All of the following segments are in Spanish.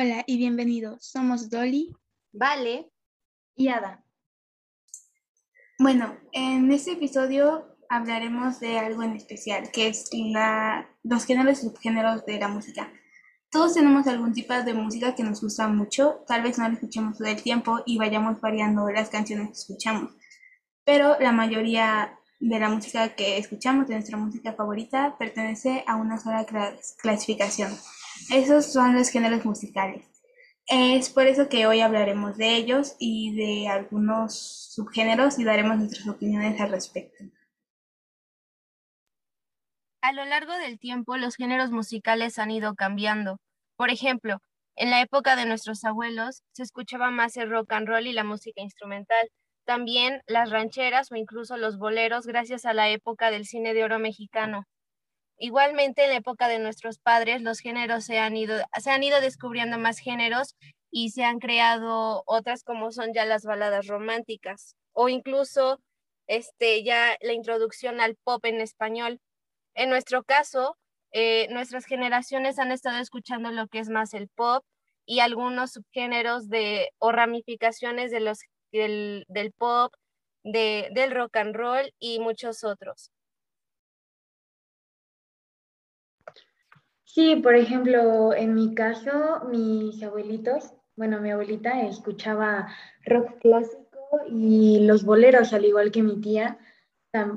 Hola y bienvenidos. Somos Dolly, Vale y Ada. Bueno, en este episodio hablaremos de algo en especial, que es la, los géneros y subgéneros de la música. Todos tenemos algún tipo de música que nos gusta mucho, tal vez no la escuchemos todo el tiempo y vayamos variando las canciones que escuchamos, pero la mayoría de la música que escuchamos, de nuestra música favorita, pertenece a una sola clasificación. Esos son los géneros musicales. Es por eso que hoy hablaremos de ellos y de algunos subgéneros y daremos nuestras opiniones al respecto. A lo largo del tiempo, los géneros musicales han ido cambiando. Por ejemplo, en la época de nuestros abuelos se escuchaba más el rock and roll y la música instrumental, también las rancheras o incluso los boleros gracias a la época del cine de oro mexicano. Igualmente, en la época de nuestros padres, los géneros se han ido, se han ido descubriendo más géneros y se han creado otras como son ya las baladas románticas o incluso este, ya la introducción al pop en español. En nuestro caso, eh, nuestras generaciones han estado escuchando lo que es más el pop y algunos subgéneros de, o ramificaciones de los, del, del pop, de, del rock and roll y muchos otros. Sí, por ejemplo, en mi caso, mis abuelitos, bueno, mi abuelita escuchaba rock clásico y los boleros, al igual que mi tía,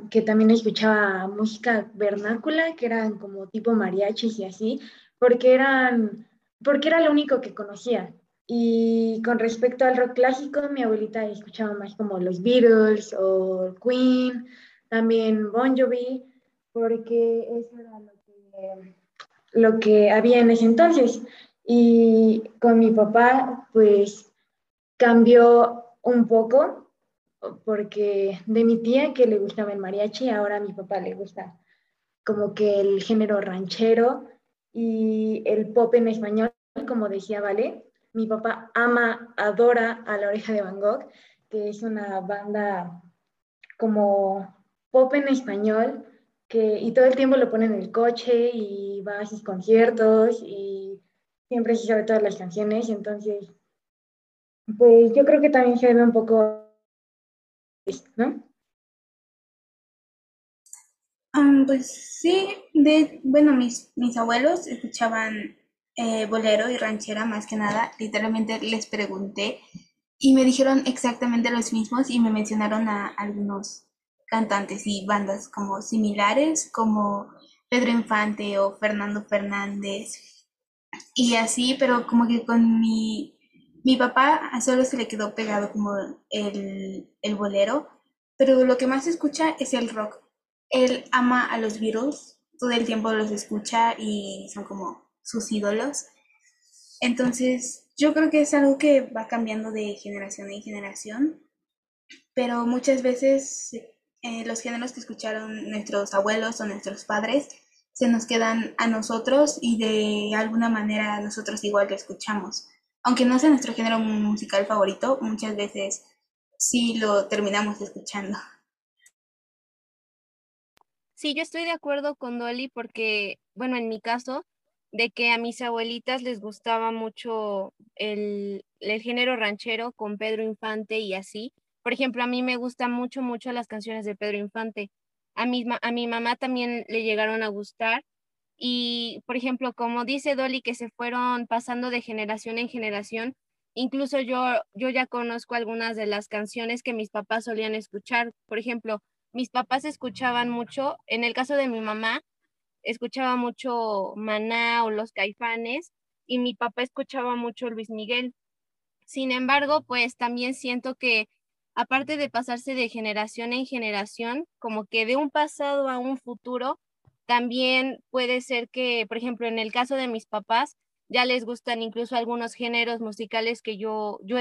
que también escuchaba música vernácula, que eran como tipo mariachis y así, porque eran, porque era lo único que conocía. Y con respecto al rock clásico, mi abuelita escuchaba más como los Beatles o Queen, también Bon Jovi, porque eso era lo que, lo que había en ese entonces. Y con mi papá, pues cambió un poco porque de mi tía que le gustaba el mariachi, ahora a mi papá le gusta como que el género ranchero y el pop en español, como decía Vale. Mi papá ama, adora a La Oreja de Van Gogh, que es una banda como pop en español, y todo el tiempo lo pone en el coche y va a sus conciertos y siempre se sabe todas las canciones, entonces, pues yo creo que también se ve un poco ¿no? pues sí, de, bueno, mis, mis abuelos escuchaban eh, bolero y ranchera más que nada. Literalmente les pregunté y me dijeron exactamente los mismos y me mencionaron a algunos cantantes y bandas como similares, como Pedro Infante o Fernando Fernández y así, pero como que con mi mi papá solo se le quedó pegado como el, el bolero, pero lo que más escucha es el rock. Él ama a los Beatles, todo el tiempo los escucha y son como sus ídolos. Entonces, yo creo que es algo que va cambiando de generación en generación, pero muchas veces eh, los géneros que escucharon nuestros abuelos o nuestros padres se nos quedan a nosotros y de alguna manera nosotros igual lo escuchamos aunque no sea nuestro género musical favorito, muchas veces sí lo terminamos escuchando. Sí, yo estoy de acuerdo con Dolly porque, bueno, en mi caso, de que a mis abuelitas les gustaba mucho el, el género ranchero con Pedro Infante y así. Por ejemplo, a mí me gustan mucho, mucho las canciones de Pedro Infante. A mi, a mi mamá también le llegaron a gustar y, por ejemplo, como dice Dolly, que se fueron pasando de generación en generación, incluso yo, yo ya conozco algunas de las canciones que mis papás solían escuchar. Por ejemplo, mis papás escuchaban mucho, en el caso de mi mamá, escuchaba mucho Maná o Los Caifanes y mi papá escuchaba mucho Luis Miguel. Sin embargo, pues también siento que aparte de pasarse de generación en generación, como que de un pasado a un futuro, también puede ser que, por ejemplo, en el caso de mis papás, ya les gustan incluso algunos géneros musicales que yo, yo,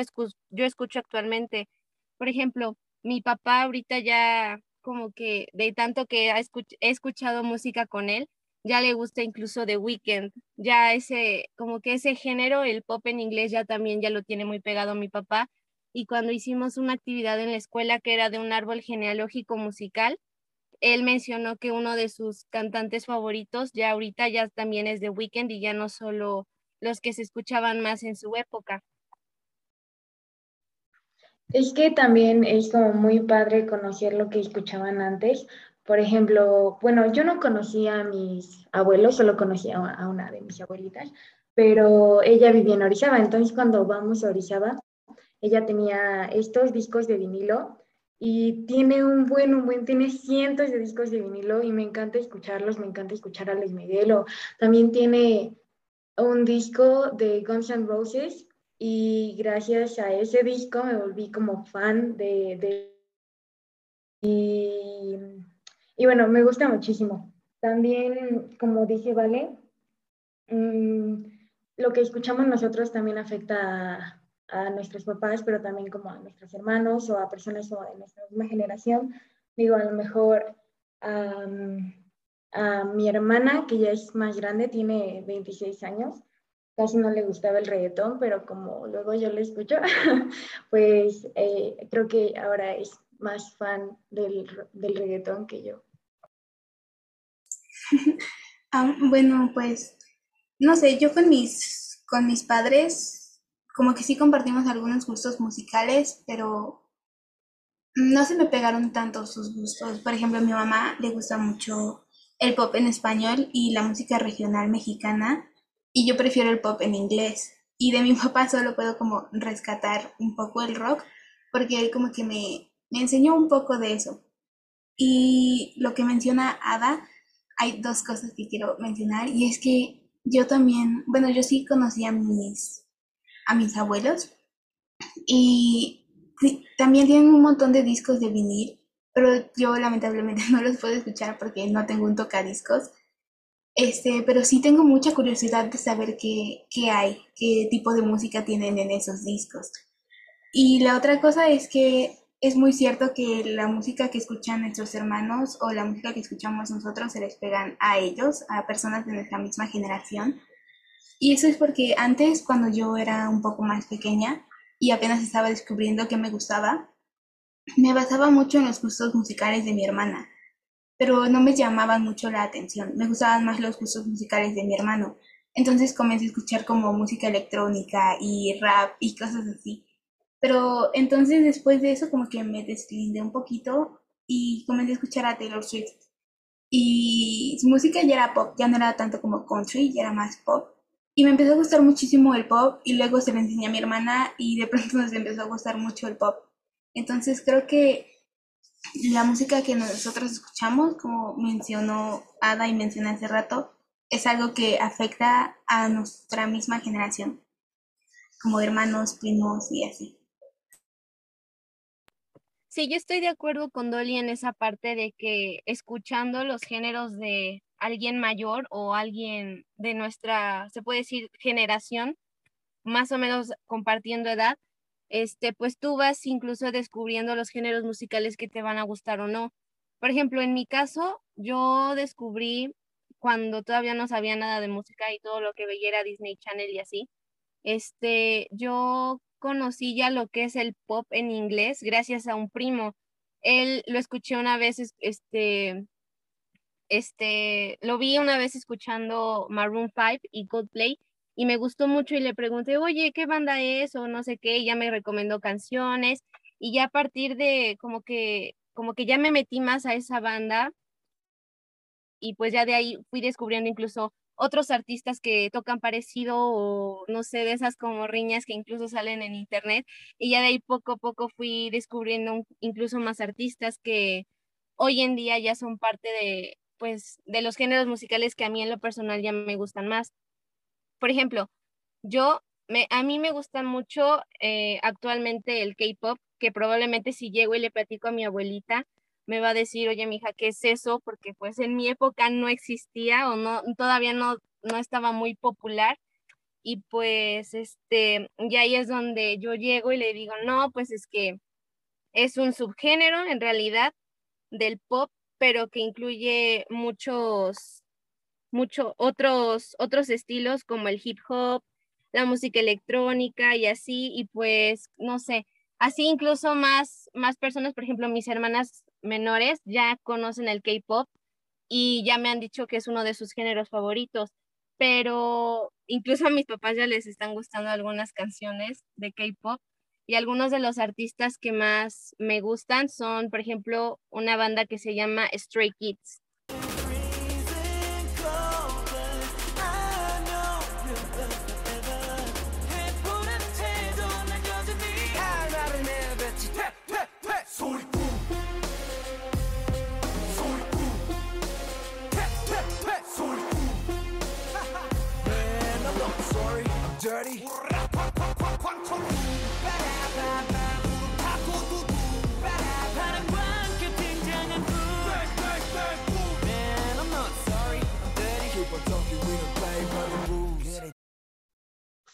yo escucho actualmente. Por ejemplo, mi papá ahorita ya como que de tanto que he escuchado música con él, ya le gusta incluso The Weeknd, ya ese, como que ese género, el pop en inglés ya también ya lo tiene muy pegado mi papá. Y cuando hicimos una actividad en la escuela que era de un árbol genealógico musical, él mencionó que uno de sus cantantes favoritos ya ahorita ya también es The Weeknd y ya no solo los que se escuchaban más en su época. Es que también es como muy padre conocer lo que escuchaban antes. Por ejemplo, bueno, yo no conocía a mis abuelos, solo conocía a una de mis abuelitas, pero ella vivía en Orizaba, entonces cuando vamos a Orizaba, ella tenía estos discos de vinilo y tiene un buen, un buen, tiene cientos de discos de vinilo y me encanta escucharlos, me encanta escuchar a Luis Miguel, también tiene un disco de Guns N' Roses y gracias a ese disco me volví como fan de... y, y, bueno, me gusta muchísimo. También, como dije, Vale, mmm, lo que escuchamos nosotros también afecta a, nuestros papás, pero también como a nuestros hermanos o a personas de nuestra misma generación. Digo, a lo mejor a mi hermana, que ya es más grande, tiene 26 años, casi no le gustaba el reggaetón, pero como luego yo le escucho, pues eh, creo que ahora es más fan del, del reggaetón que yo. ah, bueno, pues no sé, yo con mis, con mis padres, como que sí compartimos algunos gustos musicales, pero no se me pegaron tanto sus gustos. Por ejemplo, a mi mamá le gusta mucho el pop en español y la música regional mexicana, y yo prefiero el pop en inglés. Y de mi papá solo puedo como rescatar un poco el rock, porque él como que me, me enseñó un poco de eso. Y lo que menciona Ada, hay dos cosas que quiero mencionar, y es que yo también, bueno, yo sí conocí a mis, a mis abuelos y también tienen un montón de discos de vinil, pero yo lamentablemente no los puedo escuchar porque no tengo un tocadiscos. Este, pero sí tengo mucha curiosidad de saber qué, qué hay, qué tipo de música tienen en esos discos. Y la otra cosa es que es muy cierto que la música que escuchan nuestros hermanos o la música que escuchamos nosotros se les pegan a ellos, a personas de nuestra misma generación. Y eso es porque antes, cuando yo era un poco más pequeña y apenas estaba descubriendo que me gustaba, me basaba mucho en los gustos musicales de mi hermana, pero no me llamaban mucho la atención, me gustaban más los gustos musicales de mi hermano. Entonces comencé a escuchar como música electrónica y rap y cosas así. Pero entonces después de eso como que me deslindé un poquito y comencé a escuchar a Taylor Swift. Y su música ya era pop, ya no era tanto como country, ya era más pop. Y me empezó a gustar muchísimo el pop y luego se lo enseñé a mi hermana y de pronto nos empezó a gustar mucho el pop. Entonces creo que la música que nosotros escuchamos, como mencionó Ada y mencioné hace rato, es algo que afecta a nuestra misma generación, como hermanos, primos y así. Sí, yo estoy de acuerdo con Dolly en esa parte de que escuchando los géneros de alguien mayor o alguien de nuestra, se puede decir, generación, más o menos compartiendo edad, este, pues tú vas incluso descubriendo los géneros musicales que te van a gustar o no. Por ejemplo, en mi caso, yo descubrí cuando todavía no sabía nada de música y todo lo que veía era Disney Channel y así. Este, yo conocí ya lo que es el pop en inglés gracias a un primo. Él lo escuché una vez, este, este, lo vi una vez escuchando Maroon 5 y Coldplay y me gustó mucho y le pregunté, oye, ¿qué banda es? O no sé qué, y ya me recomendó canciones y ya a partir de como que, como que ya me metí más a esa banda y pues ya de ahí fui descubriendo incluso otros artistas que tocan parecido o no sé, de esas como riñas que incluso salen en internet. Y ya de ahí poco a poco fui descubriendo incluso más artistas que hoy en día ya son parte de, pues, de los géneros musicales que a mí en lo personal ya me gustan más. Por ejemplo, yo, me, a mí me gusta mucho eh, actualmente el K-Pop, que probablemente si llego y le platico a mi abuelita, me va a decir, oye, mija, ¿qué es eso? Porque pues en mi época no existía o no, todavía no, no estaba muy popular. Y pues, este, y ahí es donde yo llego y le digo, no, pues es que es un subgénero en realidad del pop, pero que incluye muchos, muchos otros, otros estilos como el hip hop, la música electrónica y así, y pues, no sé, así incluso más, más personas, por ejemplo, mis hermanas menores ya conocen el K-pop y ya me han dicho que es uno de sus géneros favoritos. Pero incluso a mis papás ya les están gustando algunas canciones de K-pop y algunos de los artistas que más me gustan son, por ejemplo, una banda que se llama Stray Kids.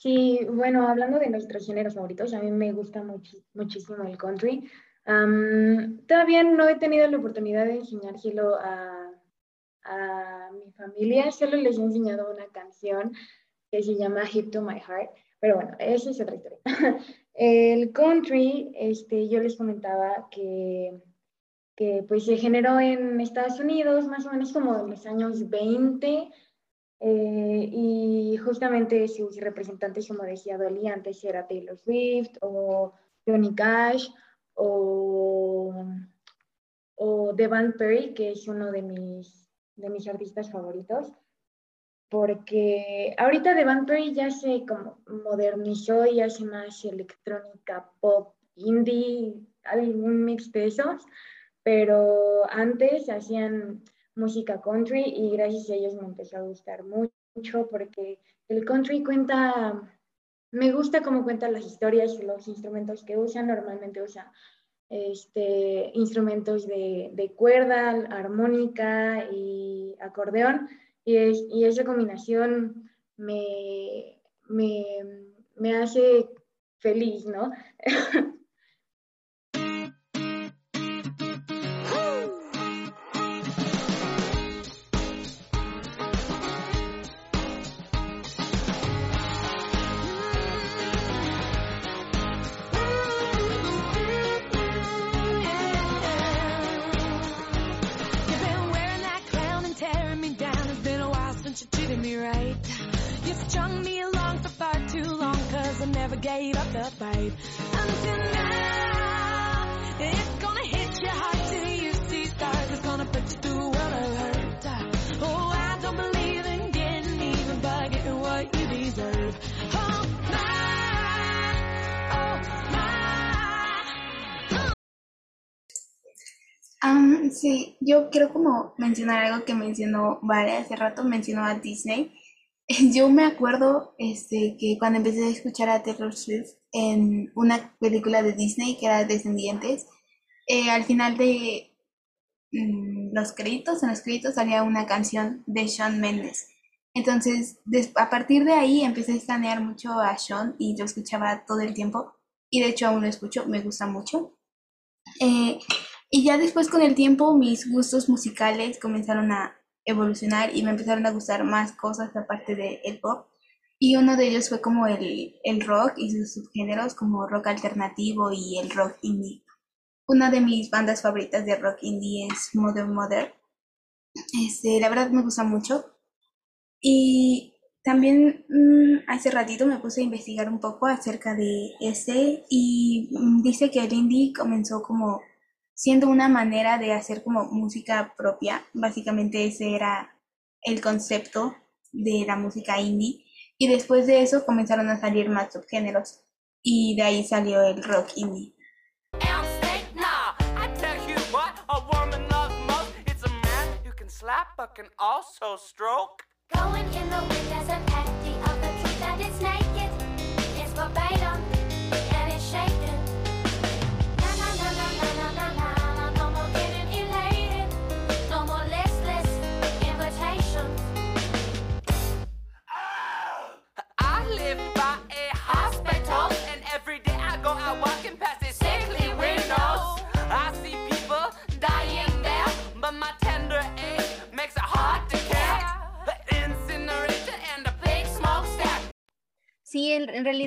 Sí, bueno, hablando de nuestros géneros favoritos, a mí me gusta muchísimo el country. todavía no he tenido la oportunidad de enseñárselo a, a mi familia, solo les he enseñado una canción que se llama Hip to My Heart, pero bueno, esa es otra historia. El country, este, yo les comentaba que, que pues se generó en Estados Unidos más o menos como en los años 20 eh, y justamente sus representantes, como decía Dolly, antes era Taylor Swift o Johnny Cash o, o Devan Perry, que es uno de mis, de mis artistas favoritos porque ahorita The Perry ya se como modernizó y hace más electrónica, pop, indie, un mix de esos, pero antes hacían música country y gracias a ellos me empezó a gustar mucho porque el country cuenta, me gusta cómo cuentan las historias y los instrumentos que usan, normalmente usa este, instrumentos de, de cuerda, armónica y acordeón y, es, y esa combinación me, me, me hace feliz, ¿no? gave up the fight. Until now, it's gonna hit you hard till you see stars. It's gonna put you through world of hurt. Oh, I don't believe in getting even by getting what you deserve. Um, sí, yo quiero como mencionar algo que mencionó Vale hace rato, mencionó a Disney. Yo me acuerdo este, que cuando empecé a escuchar a Taylor Swift en una película de Disney que era Descendientes, eh, al final de mm, los créditos, en los créditos salía una canción de Shawn Mendes. Entonces, a partir de ahí empecé a escanear mucho a Shawn y lo escuchaba todo el tiempo. Y de hecho aún lo escucho, me gusta mucho. Eh, y ya después con el tiempo mis gustos musicales comenzaron a evolucionar y me empezaron a gustar más cosas aparte del pop. Y uno de ellos fue como el, el rock y sus subgéneros como rock alternativo y el rock indie. Una de mis bandas favoritas de rock indie es Mother Mother. Este, la verdad me gusta mucho. Y también mm, hace ratito me puse a investigar un poco acerca de ese y mm, dice que el indie comenzó como siendo una manera de hacer como música propia. Básicamente ese era el concepto de la música indie. Y después de eso comenzaron a salir más subgéneros. Y de ahí salió el rock indie.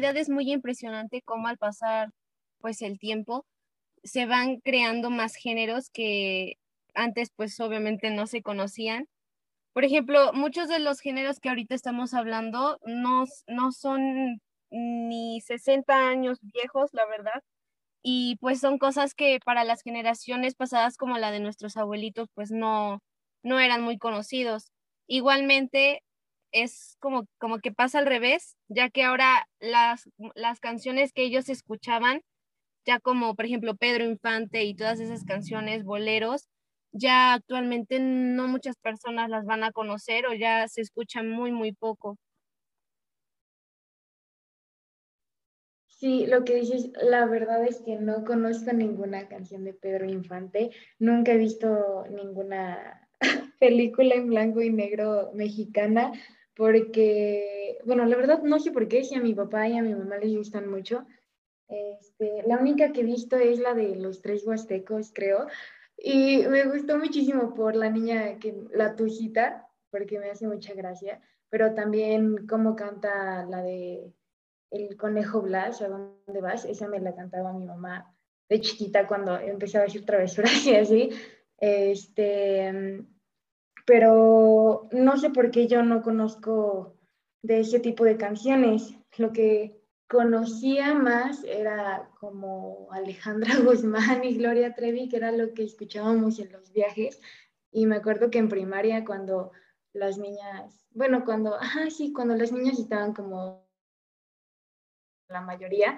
Es muy impresionante cómo al pasar pues el tiempo se van creando más géneros que antes pues obviamente no se conocían. por ejemplo, muchos de los géneros que ahorita estamos hablando no, no son ni 60 años viejos, la verdad. Y pues son cosas que para las generaciones pasadas como la de nuestros abuelitos pues no, no eran muy conocidos. Igualmente es como, como que pasa al revés, ya que ahora las, las canciones que ellos escuchaban, ya como por ejemplo Pedro Infante y todas esas canciones, boleros, ya actualmente no muchas personas las van a conocer o ya se escuchan muy, muy poco. Sí, lo que dices, la verdad es que no conozco ninguna canción de Pedro Infante, nunca he visto ninguna película en blanco y negro mexicana, porque, bueno, la verdad no sé por qué, si a mi papá y a mi mamá les gustan mucho. Este, la única que he visto es la de los tres huastecos, creo, y me gustó muchísimo por la niña, que, la tujita, porque me hace mucha gracia, pero también cómo canta la de El conejo Blas, ¿a dónde vas? Esa me la cantaba mi mamá de chiquita cuando empezaba a decir travesuras y así. Este, pero no sé por qué yo no conozco de ese tipo de canciones. Lo que conocía más era como Alejandra Guzmán y Gloria Trevi, que era lo que escuchábamos en los viajes. Y me acuerdo que en primaria cuando las niñas, bueno, cuando, ajá, sí, cuando las niñas estaban como la mayoría,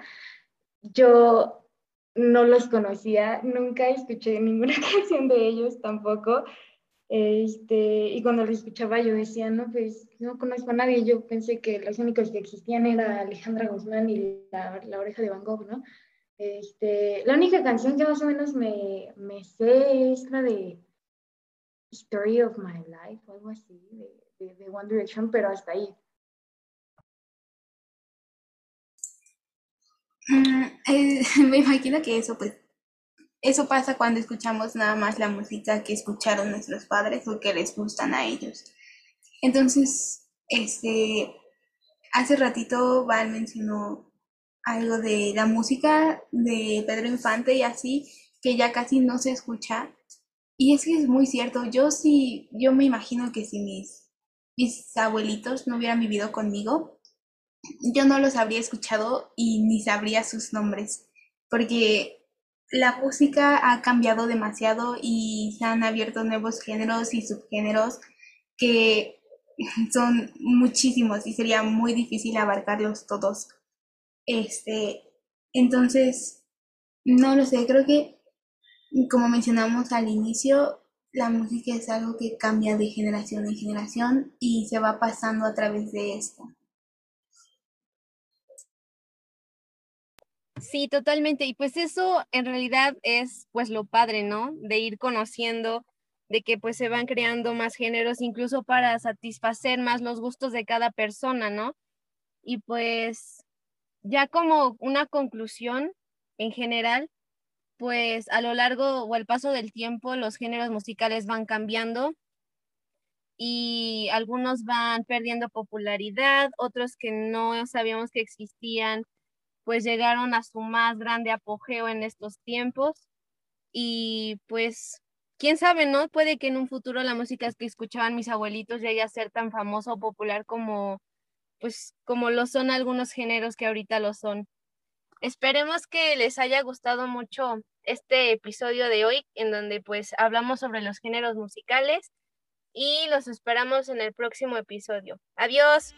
yo no los conocía, nunca escuché ninguna canción de ellos tampoco. Este, y cuando lo escuchaba yo decía, no, pues no conozco a nadie. Yo pensé que los únicos que existían era Alejandra Guzmán y la, oreja de Van Gogh, ¿no? Este, la única canción que más o menos me, me sé es la de Story of My Life o algo así, de, de, One Direction, pero hasta ahí. Mm, eh, me imagino que eso pues eso pasa cuando escuchamos nada más la música que escucharon nuestros padres o que les gustan a ellos. Entonces, este, hace ratito Val mencionó algo de la música de Pedro Infante y así, que ya casi no se escucha. Y es que es muy cierto, yo sí, yo me imagino que si mis, mis abuelitos no hubieran vivido conmigo, yo no los habría escuchado y ni sabría sus nombres, porque la música ha cambiado demasiado y se han abierto nuevos géneros y subgéneros que son muchísimos y sería muy difícil abarcarlos todos. Este, entonces, no lo sé, creo que como mencionamos al inicio, la música es algo que cambia de generación en generación y se va pasando a través de esto. Sí, totalmente. Y pues eso en realidad es pues lo padre, ¿no? De ir conociendo, de que pues se van creando más géneros, incluso para satisfacer más los gustos de cada persona, ¿no? Y pues ya como una conclusión en general, pues a lo largo o al paso del tiempo los géneros musicales van cambiando y algunos van perdiendo popularidad, otros que no sabíamos que existían pues llegaron a su más grande apogeo en estos tiempos y pues quién sabe, ¿no? Puede que en un futuro la música que escuchaban mis abuelitos llegue a ser tan famosa o popular como pues como lo son algunos géneros que ahorita lo son. Esperemos que les haya gustado mucho este episodio de hoy en donde pues hablamos sobre los géneros musicales y los esperamos en el próximo episodio. Adiós.